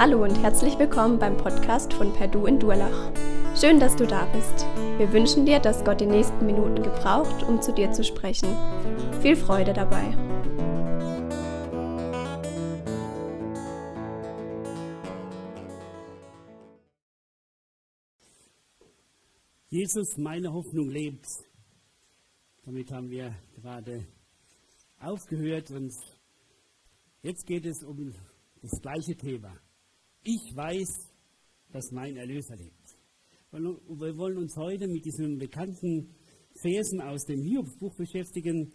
Hallo und herzlich willkommen beim Podcast von Perdu in Durlach. Schön, dass du da bist. Wir wünschen dir, dass Gott die nächsten Minuten gebraucht, um zu dir zu sprechen. Viel Freude dabei. Jesus, meine Hoffnung lebt. Damit haben wir gerade aufgehört und jetzt geht es um das gleiche Thema. Ich weiß, dass mein Erlöser lebt. Wir wollen uns heute mit diesen bekannten Versen aus dem Hiobsbuch beschäftigen.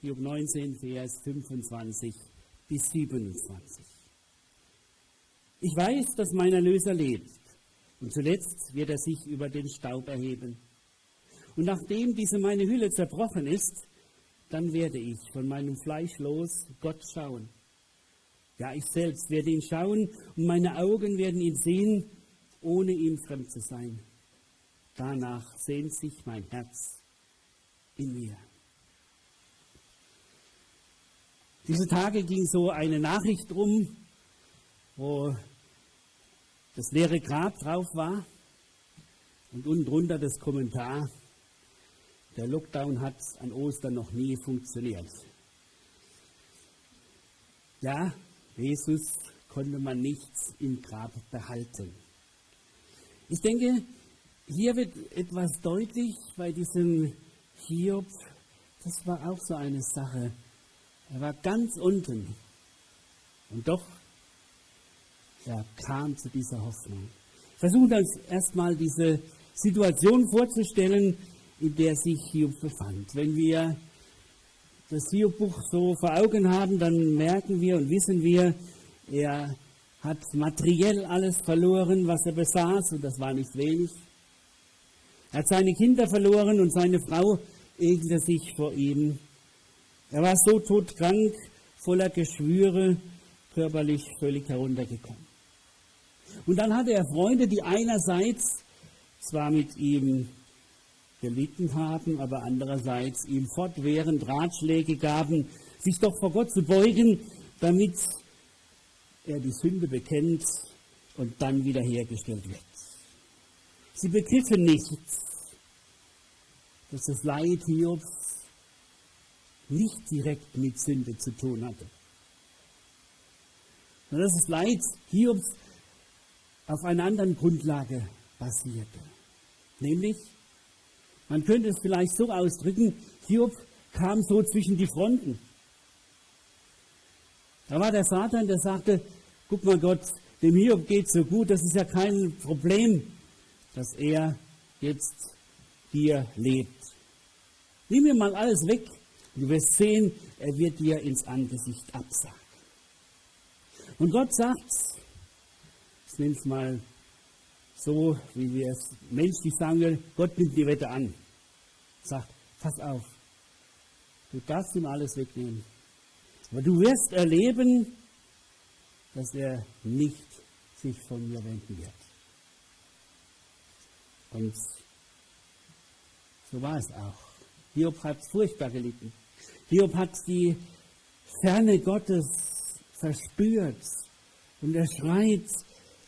Hiob 19, Vers 25 bis 27. Ich weiß, dass mein Erlöser lebt. Und zuletzt wird er sich über den Staub erheben. Und nachdem diese meine Hülle zerbrochen ist, dann werde ich von meinem Fleisch los Gott schauen. Ja, ich selbst werde ihn schauen und meine Augen werden ihn sehen, ohne ihm fremd zu sein. Danach sehnt sich mein Herz in mir. Diese Tage ging so eine Nachricht rum, wo das leere Grab drauf war und unten drunter das Kommentar, der Lockdown hat an Ostern noch nie funktioniert. Ja, Jesus konnte man nichts im Grab behalten. Ich denke, hier wird etwas deutlich bei diesem Hiob. Das war auch so eine Sache. Er war ganz unten. Und doch, er kam zu dieser Hoffnung. Versuchen wir uns erstmal diese Situation vorzustellen, in der sich Hiob befand. Wenn wir das Hiob-Buch so vor Augen haben, dann merken wir und wissen wir, er hat materiell alles verloren, was er besaß, und das war nicht wenig. Er hat seine Kinder verloren und seine Frau ekelte sich vor ihm. Er war so todkrank, voller Geschwüre, körperlich völlig heruntergekommen. Und dann hatte er Freunde, die einerseits zwar mit ihm gelitten haben, aber andererseits ihm fortwährend Ratschläge gaben, sich doch vor Gott zu beugen, damit er die Sünde bekennt und dann wiederhergestellt wird. Sie begriffen nicht, dass das Leid Hiobs nicht direkt mit Sünde zu tun hatte, sondern dass das Leid Hiobs auf einer anderen Grundlage basierte, nämlich man könnte es vielleicht so ausdrücken, Hiob kam so zwischen die Fronten. Da war der Satan, der sagte, guck mal Gott, dem Hiob geht so gut, das ist ja kein Problem, dass er jetzt hier lebt. Nimm mir mal alles weg du wirst sehen, er wird dir ins Angesicht absagen. Und Gott sagt, ich nenne es mal so, wie wir es menschlich sagen Gott nimmt die Wette an. Sagt, pass auf, du darfst ihm alles wegnehmen. Aber du wirst erleben, dass er nicht sich von mir wenden wird. Und so war es auch. Hiob hat furchtbar gelitten. Hiob hat die Ferne Gottes verspürt. Und er schreit,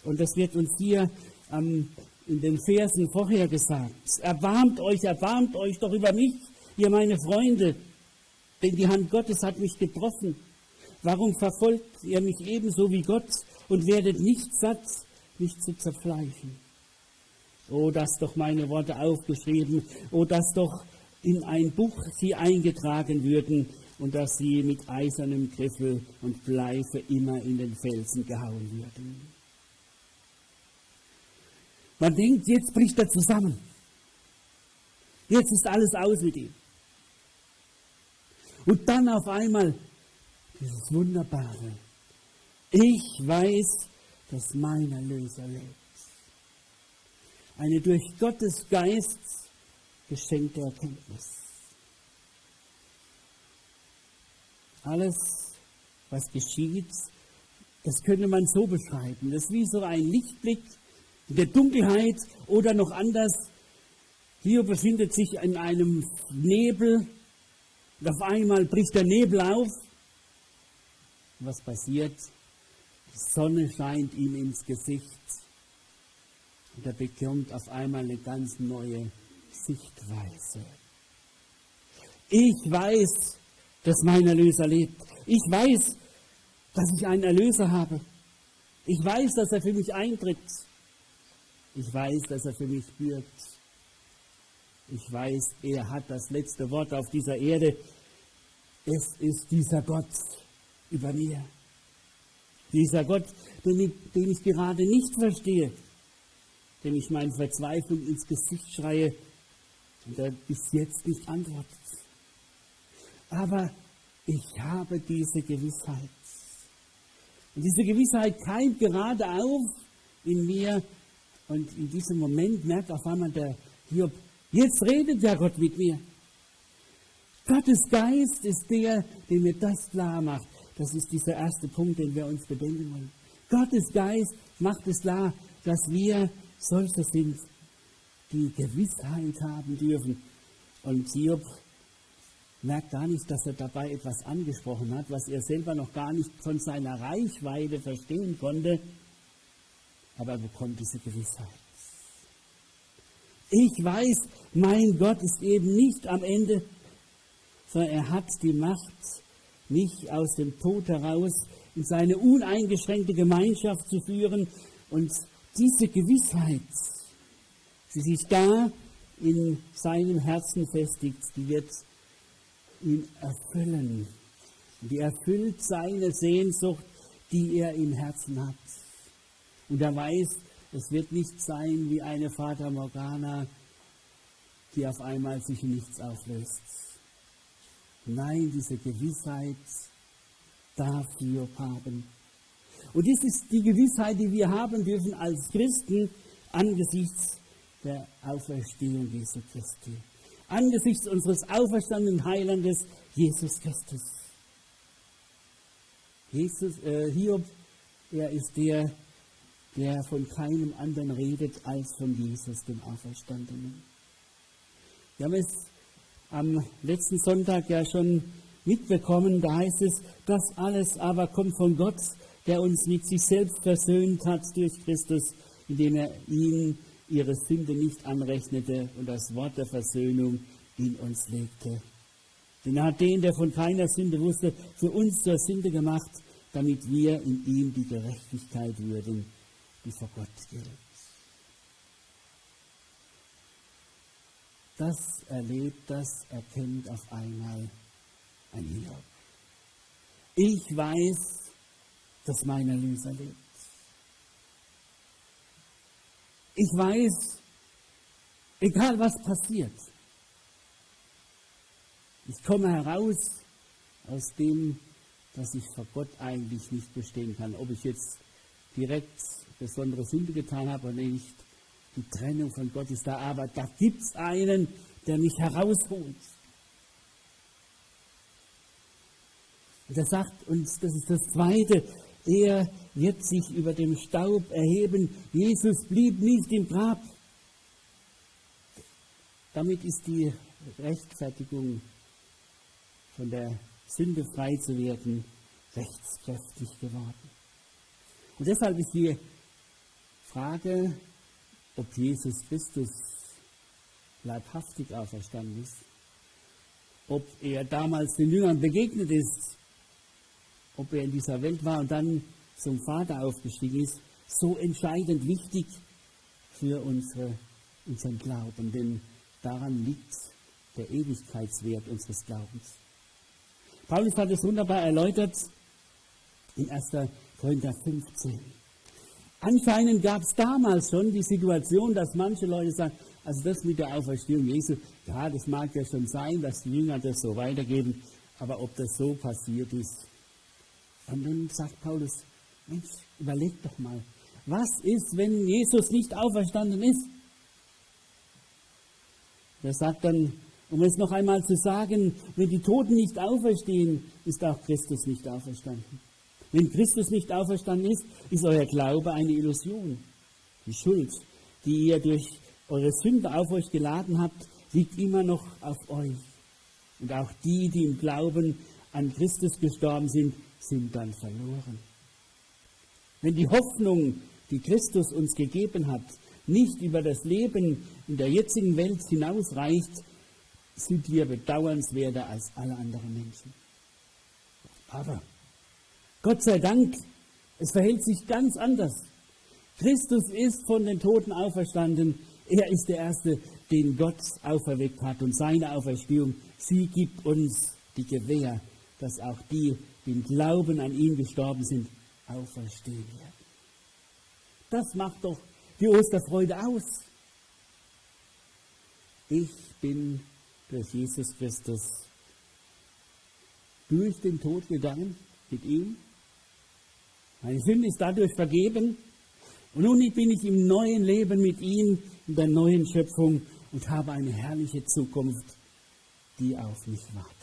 und das wird uns hier ähm, in den Versen vorher gesagt. Erbarmt euch, erbarmt euch doch über mich, ihr meine Freunde, denn die Hand Gottes hat mich getroffen. Warum verfolgt ihr mich ebenso wie Gott und werdet nicht satt, mich zu zerfleischen? Oh, dass doch meine Worte aufgeschrieben, oh, dass doch in ein Buch sie eingetragen würden und dass sie mit eisernem Griffel und Blei für immer in den Felsen gehauen würden. Man denkt, jetzt bricht er zusammen. Jetzt ist alles aus mit ihm. Und dann auf einmal dieses Wunderbare. Ich weiß, dass mein Erlöser lebt. Eine durch Gottes Geist geschenkte Erkenntnis. Alles, was geschieht, das könnte man so beschreiben. Das ist wie so ein Lichtblick der Dunkelheit oder noch anders. Hier befindet sich in einem Nebel und auf einmal bricht der Nebel auf. Was passiert? Die Sonne scheint ihm ins Gesicht und er bekommt auf einmal eine ganz neue Sichtweise. Ich weiß, dass mein Erlöser lebt. Ich weiß, dass ich einen Erlöser habe. Ich weiß, dass er für mich eintritt. Ich weiß, dass er für mich bürgt. Ich weiß, er hat das letzte Wort auf dieser Erde. Es ist dieser Gott über mir. Dieser Gott, den ich, den ich gerade nicht verstehe, dem ich meine Verzweiflung ins Gesicht schreie und er bis jetzt nicht antwortet. Aber ich habe diese Gewissheit. Und diese Gewissheit keimt gerade auf in mir. Und in diesem Moment merkt auf einmal der Hiob, jetzt redet der Gott mit mir. Gottes Geist ist der, der mir das klar macht. Das ist dieser erste Punkt, den wir uns bedenken wollen. Gottes Geist macht es klar, dass wir solche sind, die Gewissheit haben dürfen. Und Hiob merkt gar nicht, dass er dabei etwas angesprochen hat, was er selber noch gar nicht von seiner Reichweite verstehen konnte, aber er bekommt diese Gewissheit. Ich weiß, mein Gott ist eben nicht am Ende, sondern er hat die Macht, mich aus dem Tod heraus in seine uneingeschränkte Gemeinschaft zu führen. Und diese Gewissheit, die sich da in seinem Herzen festigt, die wird ihn erfüllen. Die erfüllt seine Sehnsucht, die er im Herzen hat. Und er weiß, es wird nicht sein wie eine Fata Morgana, die auf einmal sich nichts auflöst. Nein, diese Gewissheit darf Hiob haben. Und das ist die Gewissheit, die wir haben dürfen als Christen angesichts der Auferstehung Jesu Christi angesichts unseres auferstandenen Heilandes Jesus Christus. Jesus, äh, Hiob, er ist der, der von keinem anderen redet als von Jesus, dem Auferstandenen. Wir haben es am letzten Sonntag ja schon mitbekommen, da heißt es, das alles aber kommt von Gott, der uns mit sich selbst versöhnt hat durch Christus, indem er ihn ihre Sünde nicht anrechnete und das Wort der Versöhnung in uns legte. Denn er hat den, der von keiner Sünde wusste, für uns zur Sünde gemacht, damit wir in ihm die Gerechtigkeit würden, die vor Gott gilt. Das erlebt, das erkennt auf einmal ein Hiob. Ich weiß, dass mein Erlöser lebt. Ich weiß, egal was passiert, ich komme heraus aus dem, dass ich vor Gott eigentlich nicht bestehen kann. Ob ich jetzt direkt besondere Sünde getan habe oder nicht, die Trennung von Gott ist da, aber da gibt es einen, der mich herausholt. Und er sagt uns, das ist das Zweite, er wird sich über dem Staub erheben. Jesus blieb nicht im Grab. Damit ist die Rechtfertigung von der Sünde frei zu werden rechtskräftig geworden. Und deshalb ist die Frage, ob Jesus Christus leibhaftig auferstanden ist, ob er damals den Jüngern begegnet ist ob er in dieser Welt war und dann zum Vater aufgestiegen ist, so entscheidend wichtig für unsere, unseren Glauben, denn daran liegt der Ewigkeitswert unseres Glaubens. Paulus hat es wunderbar erläutert in 1. Korinther 15. Anscheinend gab es damals schon die Situation, dass manche Leute sagen, also das mit der Auferstehung Jesu, ja, das mag ja schon sein, dass die Jünger das so weitergeben, aber ob das so passiert ist, und dann sagt Paulus, Mensch, überleg doch mal, was ist, wenn Jesus nicht auferstanden ist? Er sagt dann, um es noch einmal zu sagen, wenn die Toten nicht auferstehen, ist auch Christus nicht auferstanden. Wenn Christus nicht auferstanden ist, ist euer Glaube eine Illusion. Die Schuld, die ihr durch eure Sünde auf euch geladen habt, liegt immer noch auf euch. Und auch die, die im Glauben an Christus gestorben sind, sind dann verloren. Wenn die Hoffnung, die Christus uns gegeben hat, nicht über das Leben in der jetzigen Welt hinausreicht, sind wir bedauernswerter als alle anderen Menschen. Aber Gott sei Dank, es verhält sich ganz anders. Christus ist von den Toten auferstanden. Er ist der Erste, den Gott auferweckt hat. Und seine Auferstehung, sie gibt uns die Gewähr, dass auch die, die im Glauben an ihn gestorben sind, auferstehen werden. Das macht doch die Osterfreude aus. Ich bin durch Jesus Christus durch den Tod gegangen mit ihm. Meine Sünde ist dadurch vergeben. Und nun bin ich im neuen Leben mit ihm, in der neuen Schöpfung und habe eine herrliche Zukunft, die auf mich wartet.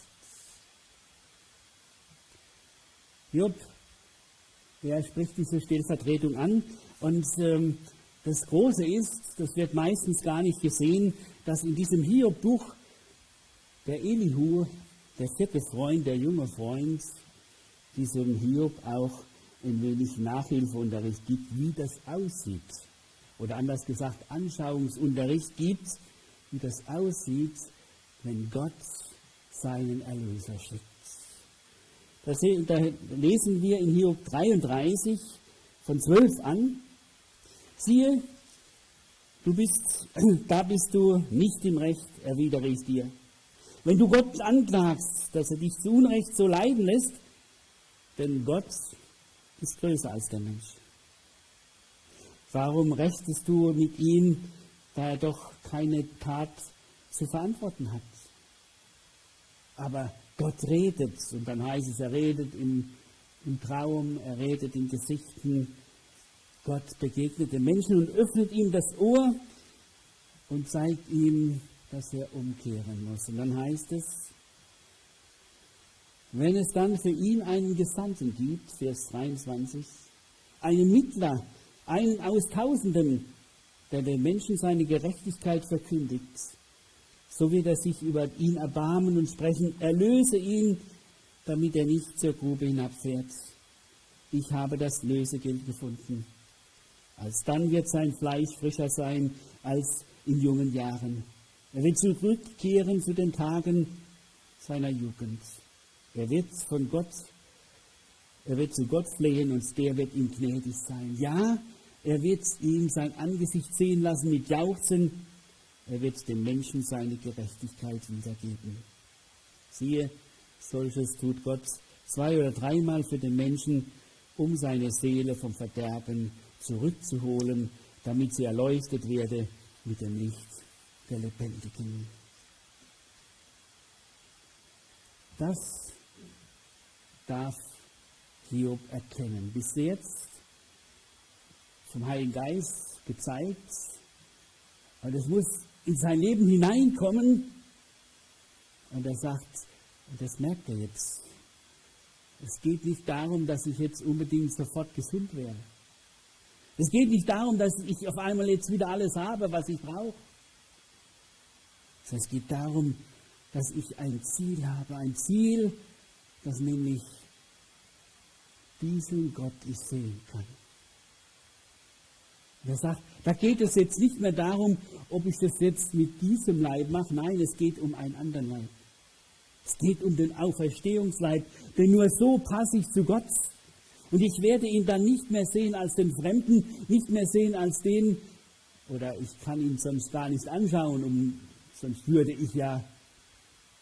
Job, er spricht diese Stellvertretung an und ähm, das Große ist, das wird meistens gar nicht gesehen, dass in diesem Hiob-Buch der Elihu, der vierte Freund, der junge Freund, diesem Hiob auch ein wenig Nachhilfeunterricht gibt, wie das aussieht. Oder anders gesagt, Anschauungsunterricht gibt, wie das aussieht, wenn Gott seinen Erlöser schickt. Da lesen wir in Hiob 33 von 12 an. Siehe, du bist, da bist du nicht im Recht, erwidere ich dir. Wenn du Gott anklagst, dass er dich zu Unrecht so leiden lässt, denn Gott ist größer als der Mensch. Warum rechtest du mit ihm, da er doch keine Tat zu verantworten hat? Aber Gott redet, und dann heißt es, er redet im, im Traum, er redet in Gesichten. Gott begegnet dem Menschen und öffnet ihm das Ohr und zeigt ihm dass er umkehren muss. Und dann heißt es, wenn es dann für ihn einen Gesandten gibt, Vers 23, einen Mittler, einen aus Tausenden, der den Menschen seine Gerechtigkeit verkündigt, so wird er sich über ihn erbarmen und sprechen, erlöse ihn, damit er nicht zur Grube hinabfährt. Ich habe das Lösegeld gefunden. Alsdann wird sein Fleisch frischer sein als in jungen Jahren. Er wird zurückkehren zu den Tagen seiner Jugend. Er wird von Gott, er wird zu Gott flehen und der wird ihm gnädig sein. Ja, er wird ihm sein Angesicht sehen lassen mit Jauchzen. Er wird dem Menschen seine Gerechtigkeit wiedergeben. Siehe, solches tut Gott zwei oder dreimal für den Menschen, um seine Seele vom Verderben zurückzuholen, damit sie erleuchtet werde mit dem Licht der Lebendigen. Das darf Hiob erkennen. Bis jetzt vom Heiligen Geist gezeigt, und es muss in sein Leben hineinkommen. Und er sagt, und das merkt er jetzt, es geht nicht darum, dass ich jetzt unbedingt sofort gesund werde. Es geht nicht darum, dass ich auf einmal jetzt wieder alles habe, was ich brauche. Es geht darum, dass ich ein Ziel habe, ein Ziel, das nämlich diesen Gott ich sehen kann. Und er sagt, da geht es jetzt nicht mehr darum, ob ich das jetzt mit diesem Leib mache. Nein, es geht um einen anderen Leib. Es geht um den Auferstehungsleib, denn nur so passe ich zu Gott. Und ich werde ihn dann nicht mehr sehen als den Fremden, nicht mehr sehen als den, oder ich kann ihn sonst gar nicht anschauen, um sonst würde ich ja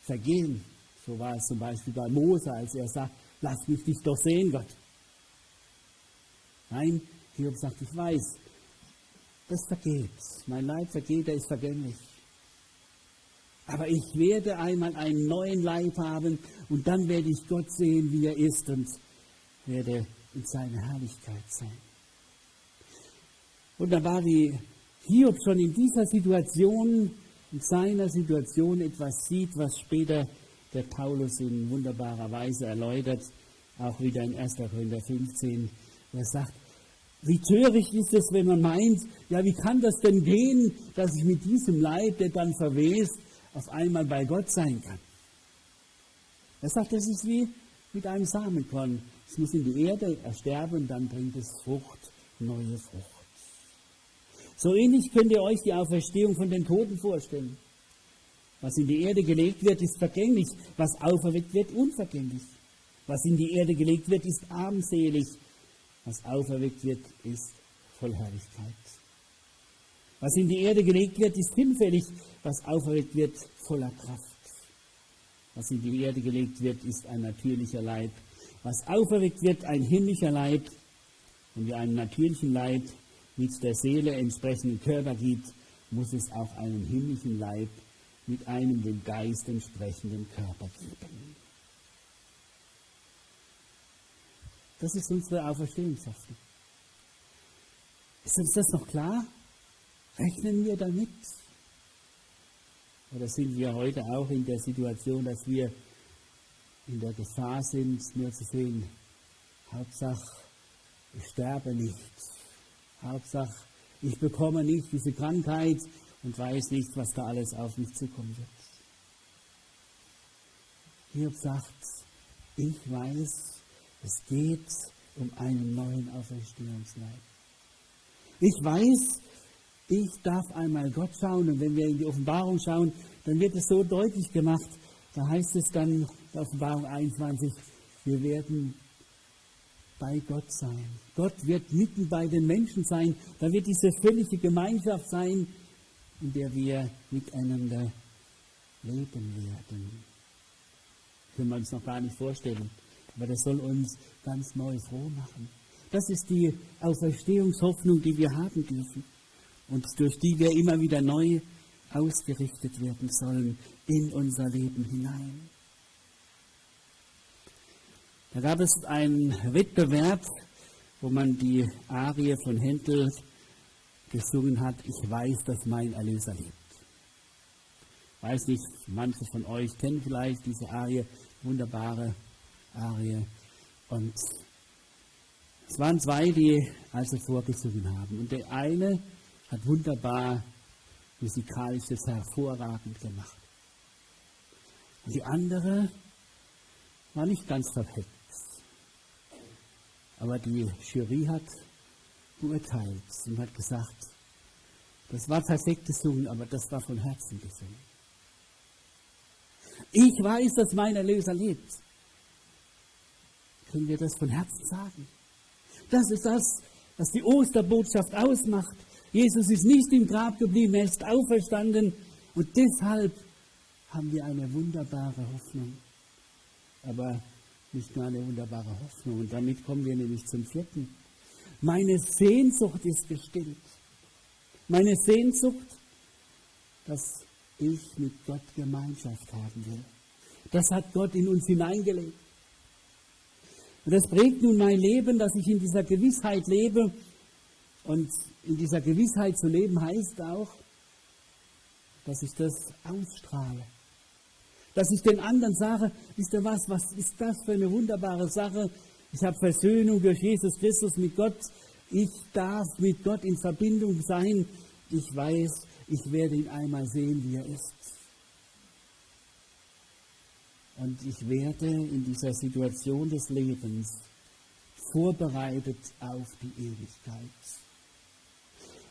vergehen. So war es zum Beispiel bei Mose, als er sagt, lass mich dich doch sehen, Gott. Nein, Hiob sagt, ich weiß, das vergeht. Mein Leib vergeht, er ist vergänglich. Aber ich werde einmal einen neuen Leib haben und dann werde ich Gott sehen, wie er ist und werde in seiner Herrlichkeit sein. Und da war wie Hiob schon in dieser Situation in seiner Situation etwas sieht, was später der Paulus in wunderbarer Weise erläutert, auch wieder in 1. Korinther 15. Er sagt, wie töricht ist es, wenn man meint, ja, wie kann das denn gehen, dass ich mit diesem Leib, der dann verwest, auf einmal bei Gott sein kann? Er sagt, das ist wie mit einem Samenkorn. Es muss in die Erde ersterben und dann bringt es Frucht, neue Frucht. So ähnlich könnt ihr euch die Auferstehung von den Toten vorstellen. Was in die Erde gelegt wird, ist vergänglich. Was auferweckt wird, unvergänglich. Was in die Erde gelegt wird, ist armselig. Was auferweckt wird, ist voll Herrlichkeit. Was in die Erde gelegt wird, ist hinfällig. Was auferweckt wird, voller Kraft. Was in die Erde gelegt wird, ist ein natürlicher Leib. Was auferweckt wird, ein himmlischer Leib. Und wie einen natürlichen Leib mit der Seele entsprechenden Körper gibt, muss es auch einen himmlischen Leib mit einem dem Geist entsprechenden Körper geben. Das ist unsere Auferstehungshoffnung. Ist uns das noch klar? Rechnen wir damit? Oder sind wir heute auch in der Situation, dass wir in der Gefahr sind, nur zu sehen, Hauptsache, ich sterbe nicht. Hauptsache, ich bekomme nicht diese Krankheit und weiß nicht, was da alles auf mich zukommen wird. Hiob sagt, ich weiß, es geht um einen neuen Auferstehungsleib. Ich weiß, ich darf einmal Gott schauen und wenn wir in die Offenbarung schauen, dann wird es so deutlich gemacht. Da heißt es dann in Offenbarung 21, wir werden bei Gott sein. Gott wird mitten bei den Menschen sein. Da wird diese völlige Gemeinschaft sein, in der wir miteinander leben werden. Können wir uns noch gar nicht vorstellen. Aber das soll uns ganz neu froh machen. Das ist die Auferstehungshoffnung, die wir haben dürfen und durch die wir immer wieder neu ausgerichtet werden sollen in unser Leben hinein. Da gab es einen Wettbewerb, wo man die Arie von Händel gesungen hat, ich weiß, dass mein Erlöser lebt. Weiß nicht, manche von euch kennen vielleicht diese Arie, wunderbare Arie. Und es waren zwei, die also vorgesungen haben. Und der eine hat wunderbar musikalisches hervorragend gemacht. Und die andere war nicht ganz perfekt. Aber die Jury hat beurteilt und hat gesagt, das war perfekt gesungen, aber das war von Herzen gesungen. Ich weiß, dass mein Erlöser lebt. Können wir das von Herzen sagen? Das ist das, was die Osterbotschaft ausmacht. Jesus ist nicht im Grab geblieben, er ist auferstanden und deshalb haben wir eine wunderbare Hoffnung. Aber nicht nur eine wunderbare Hoffnung. Und damit kommen wir nämlich zum vierten. Meine Sehnsucht ist gestillt. Meine Sehnsucht, dass ich mit Gott Gemeinschaft haben will. Das hat Gott in uns hineingelegt. Und das prägt nun mein Leben, dass ich in dieser Gewissheit lebe. Und in dieser Gewissheit zu leben heißt auch, dass ich das ausstrahle. Dass ich den anderen sage, wisst ihr was, was ist das für eine wunderbare Sache? Ich habe Versöhnung durch Jesus Christus mit Gott. Ich darf mit Gott in Verbindung sein. Ich weiß, ich werde ihn einmal sehen, wie er ist. Und ich werde in dieser Situation des Lebens vorbereitet auf die Ewigkeit.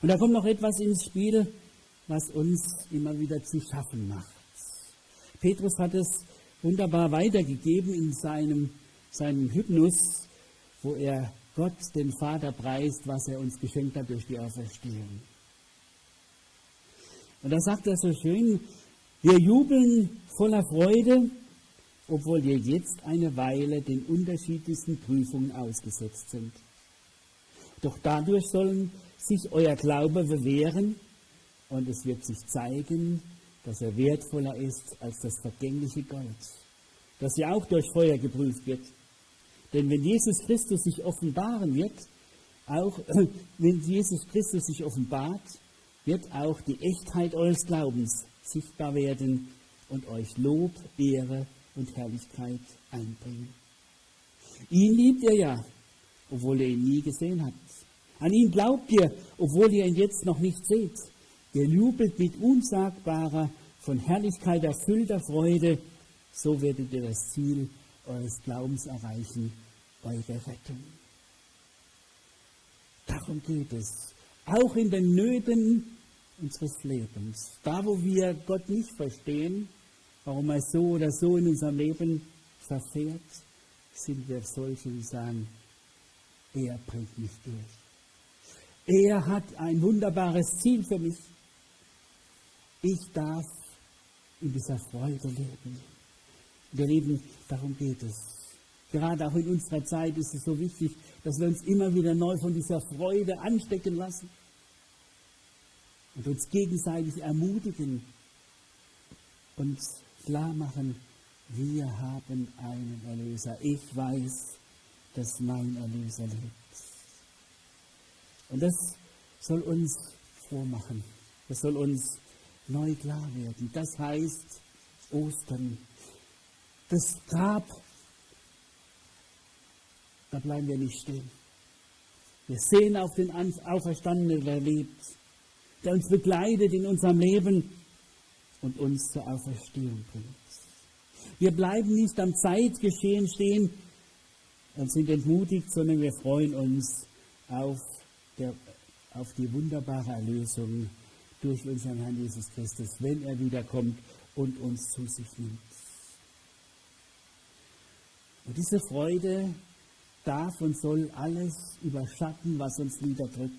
Und da kommt noch etwas ins Spiel, was uns immer wieder zu schaffen macht. Petrus hat es wunderbar weitergegeben in seinem, seinem Hypnus, wo er Gott, den Vater, preist, was er uns geschenkt hat durch die Auferstehung. Und da sagt er so schön, wir jubeln voller Freude, obwohl wir jetzt eine Weile den unterschiedlichsten Prüfungen ausgesetzt sind. Doch dadurch sollen sich euer Glaube bewähren und es wird sich zeigen, dass er wertvoller ist als das vergängliche Gold, das ja auch durch Feuer geprüft wird. Denn wenn Jesus Christus sich offenbaren wird, auch wenn Jesus Christus sich offenbart, wird auch die Echtheit eures Glaubens sichtbar werden und euch Lob, Ehre und Herrlichkeit einbringen. Ihn liebt ihr ja, obwohl ihr ihn nie gesehen habt. An ihn glaubt ihr, obwohl ihr ihn jetzt noch nicht seht. Ihr jubelt mit unsagbarer, von Herrlichkeit erfüllter Freude. So werdet ihr das Ziel eures Glaubens erreichen, eure Rettung. Darum geht es. Auch in den Nöten unseres Lebens. Da, wo wir Gott nicht verstehen, warum er so oder so in unserem Leben verfährt, sind wir solche, die sagen, er bringt mich durch. Er hat ein wunderbares Ziel für mich. Ich darf in dieser Freude leben. Wir leben, darum geht es. Gerade auch in unserer Zeit ist es so wichtig, dass wir uns immer wieder neu von dieser Freude anstecken lassen und uns gegenseitig ermutigen und klar machen, wir haben einen Erlöser. Ich weiß, dass mein Erlöser lebt. Und das soll uns froh machen. Das soll uns neu klar werden. Das heißt Ostern. Das Grab, da bleiben wir nicht stehen. Wir sehen auf den Auferstandenen, der lebt, der uns begleitet in unserem Leben und uns zur Auferstehung bringt. Wir bleiben nicht am Zeitgeschehen stehen und sind entmutigt, sondern wir freuen uns auf, der, auf die wunderbare Erlösung durch unseren Herrn Jesus Christus, wenn er wiederkommt und uns zu sich nimmt. Und diese Freude darf und soll alles überschatten, was uns niederdrückt.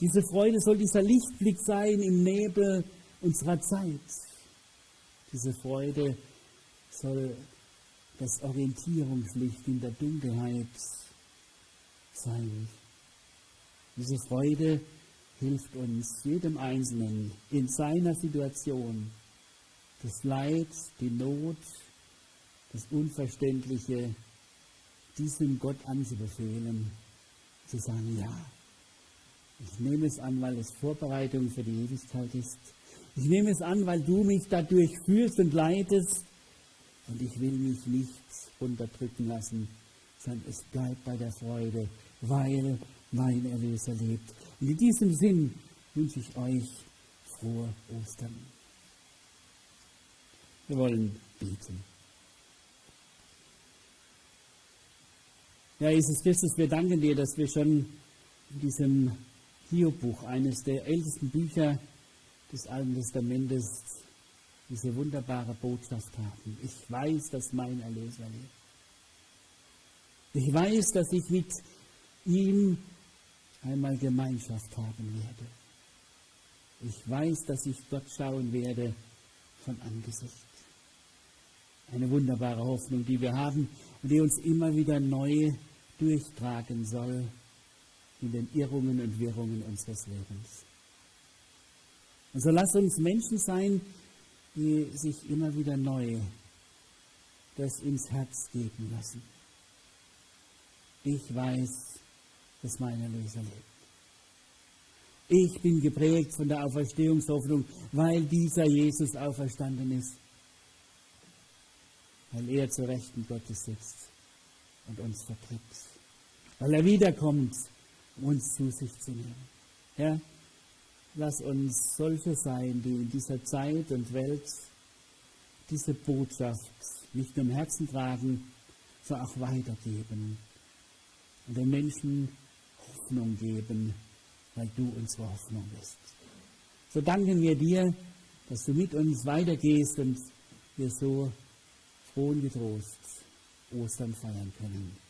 Diese Freude soll dieser Lichtblick sein im Nebel unserer Zeit. Diese Freude soll das Orientierungslicht in der Dunkelheit sein. Diese Freude hilft uns, jedem Einzelnen in seiner Situation, das Leid, die Not, das Unverständliche, diesem Gott anzubefehlen, zu sagen, ja, ich nehme es an, weil es Vorbereitung für die Ewigkeit ist. Ich nehme es an, weil du mich dadurch fühlst und leitest. Und ich will mich nicht unterdrücken lassen, sondern es bleibt bei der Freude, weil mein Erlöser lebt. Und in diesem Sinn wünsche ich euch frohe Ostern. Wir wollen beten. Ja, Jesus Christus, wir danken dir, dass wir schon in diesem Hiob-Buch, eines der ältesten Bücher des Alten Testamentes, diese wunderbare Botschaft haben. Ich weiß, dass mein Erlöser lebt. Ich weiß, dass ich mit ihm einmal Gemeinschaft haben werde. Ich weiß, dass ich Gott schauen werde von Angesicht. Eine wunderbare Hoffnung, die wir haben und die uns immer wieder neu durchtragen soll in den Irrungen und Wirrungen unseres Lebens. Und so lass uns Menschen sein, die sich immer wieder neu das ins Herz geben lassen. Ich weiß, dass mein Erlöser lebt. Ich bin geprägt von der Auferstehungshoffnung, weil dieser Jesus auferstanden ist. Weil er zur Rechten Gottes sitzt und uns vertritt. Weil er wiederkommt, um uns zu sich zu nehmen. Herr, lass uns solche sein, die in dieser Zeit und Welt diese Botschaft nicht nur im Herzen tragen, sondern auch weitergeben und den Menschen Hoffnung geben, weil du unsere Hoffnung bist. So danken wir dir, dass du mit uns weitergehst und wir so frohen Getrost Ostern feiern können.